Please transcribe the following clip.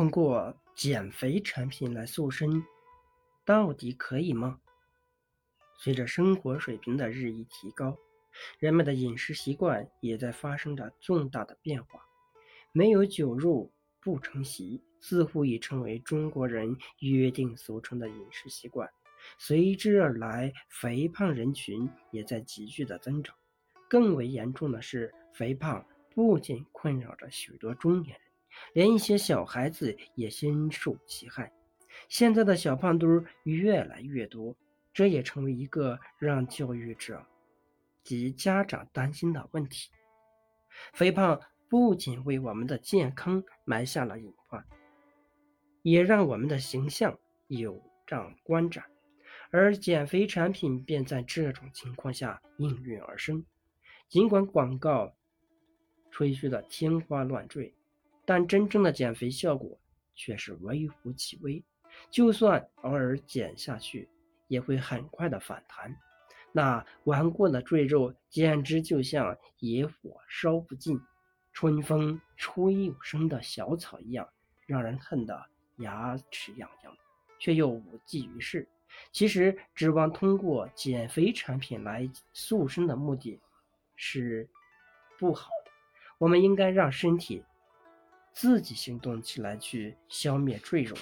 通过减肥产品来塑身，到底可以吗？随着生活水平的日益提高，人们的饮食习惯也在发生着重大的变化。没有酒肉不成席，似乎已成为中国人约定俗成的饮食习惯。随之而来，肥胖人群也在急剧的增长。更为严重的是，肥胖不仅困扰着许多中年人，连一些小孩子也深受其害。现在的小胖墩越来越多，这也成为一个让教育者及家长担心的问题。肥胖不仅为我们的健康埋下了隐患，也让我们的形象有障观瞻。而减肥产品便在这种情况下应运而生。尽管广告吹嘘的天花乱坠，但真正的减肥效果却是微乎其微。就算偶尔减下去，也会很快的反弹。那顽固的赘肉简直就像野火烧不尽、春风吹又生的小草一样，让人恨得牙齿痒痒，却又无济于事。其实，指望通过减肥产品来塑身的目的，是不好的。我们应该让身体自己行动起来，去消灭赘肉。